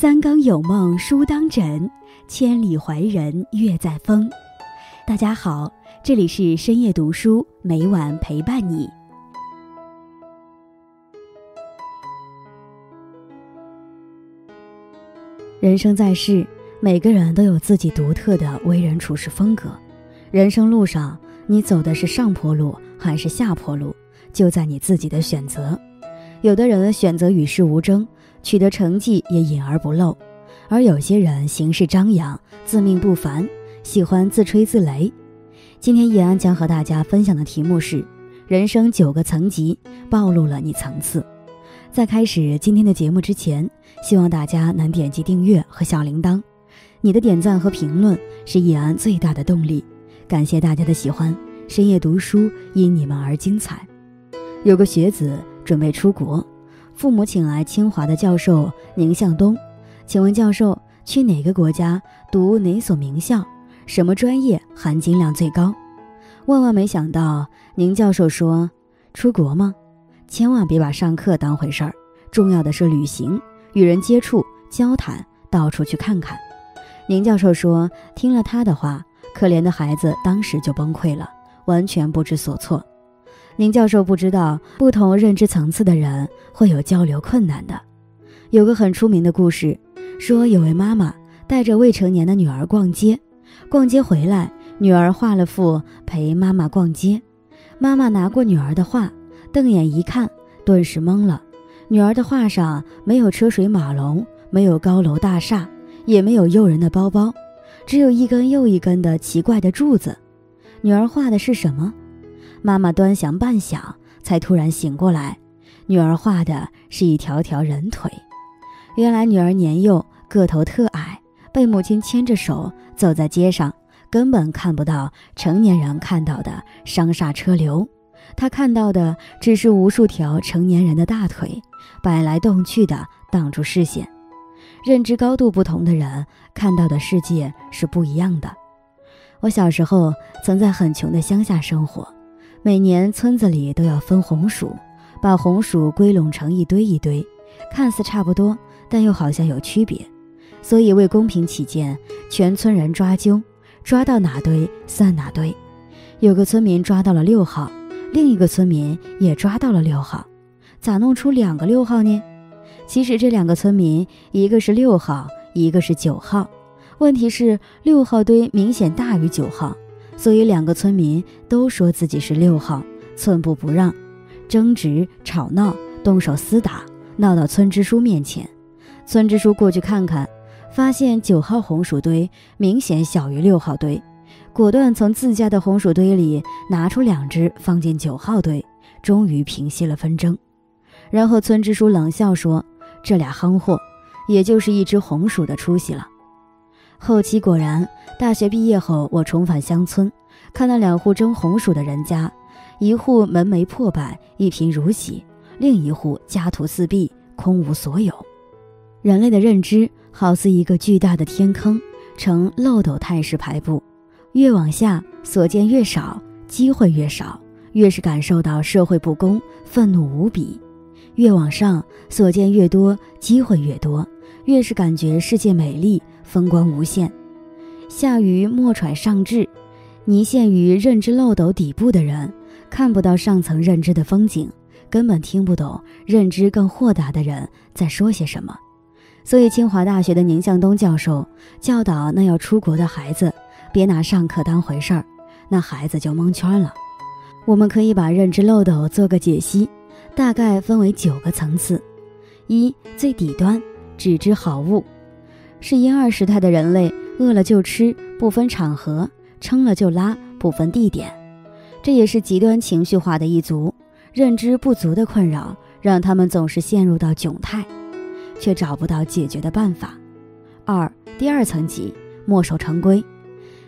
三更有梦书当枕，千里怀人月在风。大家好，这里是深夜读书，每晚陪伴你。人生在世，每个人都有自己独特的为人处事风格。人生路上，你走的是上坡路还是下坡路，就在你自己的选择。有的人选择与世无争，取得成绩也隐而不露；而有些人行事张扬，自命不凡，喜欢自吹自擂。今天易安将和大家分享的题目是：人生九个层级，暴露了你层次。在开始今天的节目之前，希望大家能点击订阅和小铃铛。你的点赞和评论是易安最大的动力。感谢大家的喜欢，深夜读书因你们而精彩。有个学子准备出国，父母请来清华的教授宁向东，请问教授去哪个国家读哪所名校，什么专业含金量最高？万万没想到，宁教授说：“出国吗？”千万别把上课当回事儿，重要的是旅行，与人接触、交谈，到处去看看。宁教授说：“听了他的话，可怜的孩子当时就崩溃了，完全不知所措。”宁教授不知道，不同认知层次的人会有交流困难的。有个很出名的故事，说有位妈妈带着未成年的女儿逛街，逛街回来，女儿画了幅陪妈妈逛街，妈妈拿过女儿的画。瞪眼一看，顿时懵了。女儿的画上没有车水马龙，没有高楼大厦，也没有诱人的包包，只有一根又一根的奇怪的柱子。女儿画的是什么？妈妈端详半晌，才突然醒过来。女儿画的是一条条人腿。原来女儿年幼，个头特矮，被母亲牵着手走在街上，根本看不到成年人看到的商厦车流。他看到的只是无数条成年人的大腿，摆来动去的挡住视线。认知高度不同的人看到的世界是不一样的。我小时候曾在很穷的乡下生活，每年村子里都要分红薯，把红薯归拢成一堆一堆，看似差不多，但又好像有区别。所以为公平起见，全村人抓阄，抓到哪堆算哪堆。有个村民抓到了六号。另一个村民也抓到了六号，咋弄出两个六号呢？其实这两个村民，一个是六号，一个是九号。问题是六号堆明显大于九号，所以两个村民都说自己是六号，寸步不让，争执吵闹，动手厮打，闹到村支书面前。村支书过去看看，发现九号红薯堆明显小于六号堆。果断从自家的红薯堆里拿出两只放进九号堆，终于平息了纷争。然后村支书冷笑说：“这俩夯货，也就是一只红薯的出息了。”后期果然，大学毕业后，我重返乡村，看到两户蒸红薯的人家，一户门楣破败，一贫如洗；另一户家徒四壁，空无所有。人类的认知好似一个巨大的天坑，呈漏斗态势排布。越往下，所见越少，机会越少，越是感受到社会不公，愤怒无比；越往上，所见越多，机会越多，越是感觉世界美丽，风光无限。下愚莫揣上智，泥陷于认知漏斗底部的人，看不到上层认知的风景，根本听不懂认知更豁达的人在说些什么。所以，清华大学的宁向东教授教导那要出国的孩子。别拿上课当回事儿，那孩子就蒙圈了。我们可以把认知漏斗做个解析，大概分为九个层次：一、最底端，只知好恶，是婴儿时态的人类，饿了就吃，不分场合；撑了就拉，不分地点。这也是极端情绪化的一族，认知不足的困扰，让他们总是陷入到窘态，却找不到解决的办法。二、第二层级，墨守成规。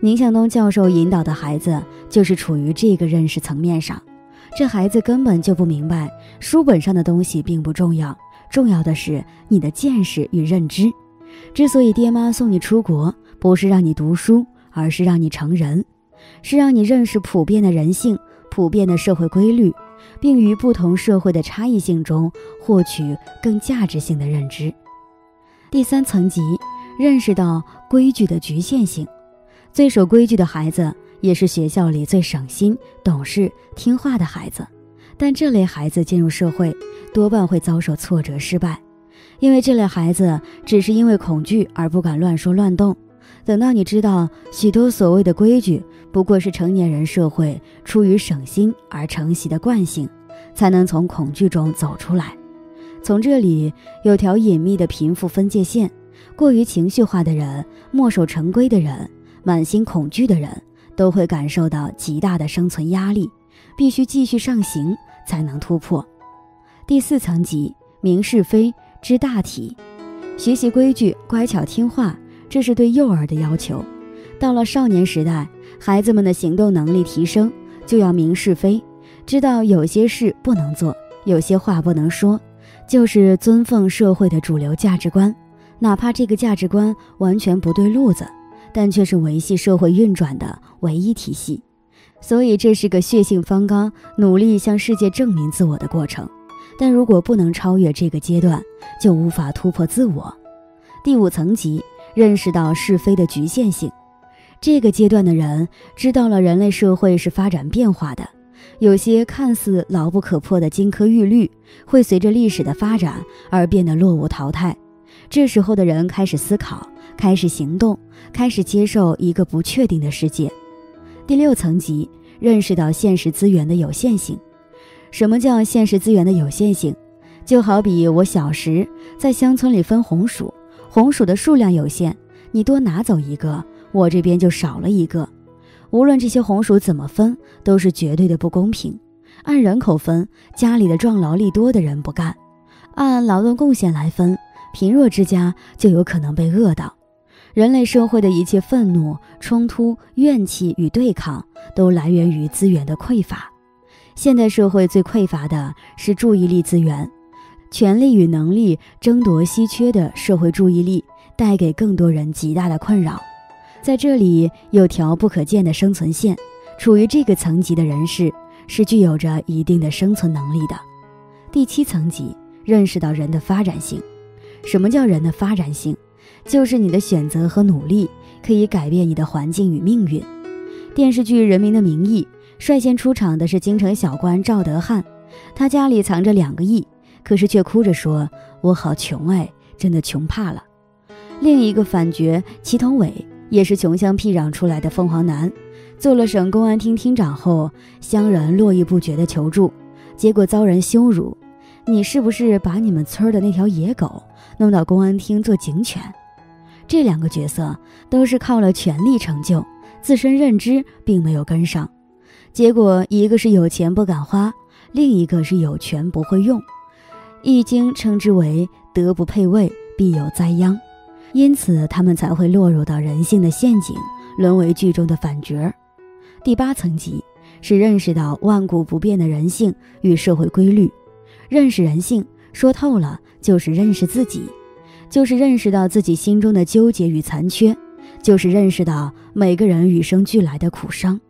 宁向东教授引导的孩子就是处于这个认识层面上，这孩子根本就不明白书本上的东西并不重要，重要的是你的见识与认知。之所以爹妈送你出国，不是让你读书，而是让你成人，是让你认识普遍的人性、普遍的社会规律，并于不同社会的差异性中获取更价值性的认知。第三层级，认识到规矩的局限性。最守规矩的孩子，也是学校里最省心、懂事、听话的孩子。但这类孩子进入社会，多半会遭受挫折、失败，因为这类孩子只是因为恐惧而不敢乱说乱动。等到你知道许多所谓的规矩，不过是成年人社会出于省心而承袭的惯性，才能从恐惧中走出来。从这里有条隐秘的贫富分界线，过于情绪化的人、墨守成规的人、满心恐惧的人，都会感受到极大的生存压力，必须继续上行才能突破。第四层级，明是非，知大体，学习规矩，乖巧听话，这是对幼儿的要求。到了少年时代，孩子们的行动能力提升，就要明是非，知道有些事不能做，有些话不能说。就是尊奉社会的主流价值观，哪怕这个价值观完全不对路子，但却是维系社会运转的唯一体系。所以这是个血性方刚、努力向世界证明自我的过程。但如果不能超越这个阶段，就无法突破自我。第五层级，认识到是非的局限性。这个阶段的人知道了人类社会是发展变化的。有些看似牢不可破的金科玉律，会随着历史的发展而变得落伍淘汰。这时候的人开始思考，开始行动，开始接受一个不确定的世界。第六层级，认识到现实资源的有限性。什么叫现实资源的有限性？就好比我小时在乡村里分红薯，红薯的数量有限，你多拿走一个，我这边就少了一个。无论这些红薯怎么分，都是绝对的不公平。按人口分，家里的壮劳力多的人不干；按劳动贡献来分，贫弱之家就有可能被饿到。人类社会的一切愤怒、冲突、怨气与对抗，都来源于资源的匮乏。现代社会最匮乏的是注意力资源，权力与能力争夺稀缺的社会注意力，带给更多人极大的困扰。在这里有条不可见的生存线，处于这个层级的人士是具有着一定的生存能力的。第七层级，认识到人的发展性。什么叫人的发展性？就是你的选择和努力可以改变你的环境与命运。电视剧《人民的名义》率先出场的是京城小官赵德汉，他家里藏着两个亿，可是却哭着说：“我好穷哎，真的穷怕了。”另一个反角祁同伟。也是穷乡僻壤出来的凤凰男，做了省公安厅厅长后，乡人络绎不绝的求助，结果遭人羞辱。你是不是把你们村的那条野狗弄到公安厅做警犬？这两个角色都是靠了权力成就，自身认知并没有跟上，结果一个是有钱不敢花，另一个是有权不会用。易经称之为德不配位，必有灾殃。因此，他们才会落入到人性的陷阱，沦为剧中的反角。第八层级是认识到万古不变的人性与社会规律，认识人性，说透了就是认识自己，就是认识到自己心中的纠结与残缺，就是认识到每个人与生俱来的苦伤。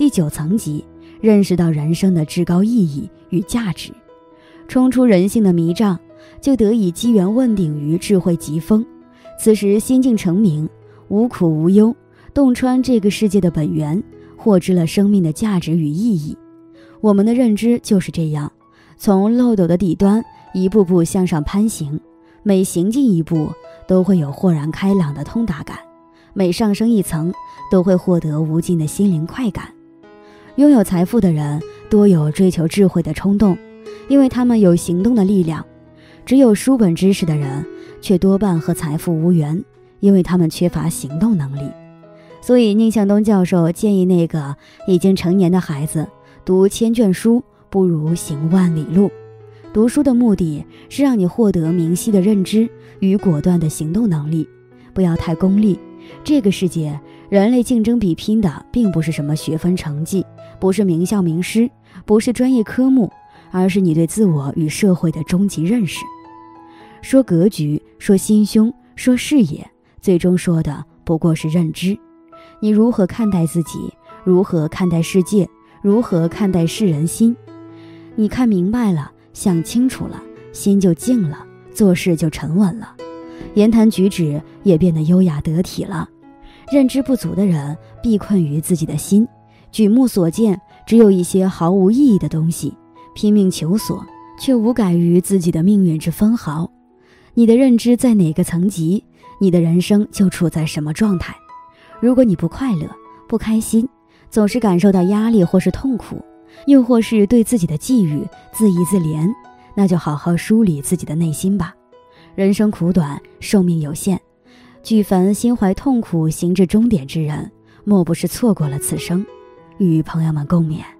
第九层级认识到人生的至高意义与价值，冲出人性的迷障，就得以机缘问鼎于智慧极峰。此时心境澄明，无苦无忧，洞穿这个世界的本源，获知了生命的价值与意义。我们的认知就是这样，从漏斗的底端一步步向上攀行，每行进一步都会有豁然开朗的通达感，每上升一层都会获得无尽的心灵快感。拥有财富的人多有追求智慧的冲动，因为他们有行动的力量；只有书本知识的人。却多半和财富无缘，因为他们缺乏行动能力。所以，宁向东教授建议那个已经成年的孩子，读千卷书不如行万里路。读书的目的是让你获得明晰的认知与果断的行动能力，不要太功利。这个世界，人类竞争比拼的并不是什么学分成绩，不是名校名师，不是专业科目，而是你对自我与社会的终极认识。说格局，说心胸，说视野，最终说的不过是认知。你如何看待自己？如何看待世界？如何看待世人心？你看明白了，想清楚了，心就静了，做事就沉稳了。言谈举止也变得优雅得体了。认知不足的人闭困于自己的心，举目所见只有一些毫无意义的东西，拼命求索，却无改于自己的命运之分毫。你的认知在哪个层级，你的人生就处在什么状态。如果你不快乐、不开心，总是感受到压力或是痛苦，又或是对自己的际遇自疑自怜，那就好好梳理自己的内心吧。人生苦短，寿命有限。举凡心怀痛苦行至终点之人，莫不是错过了此生，与朋友们共勉。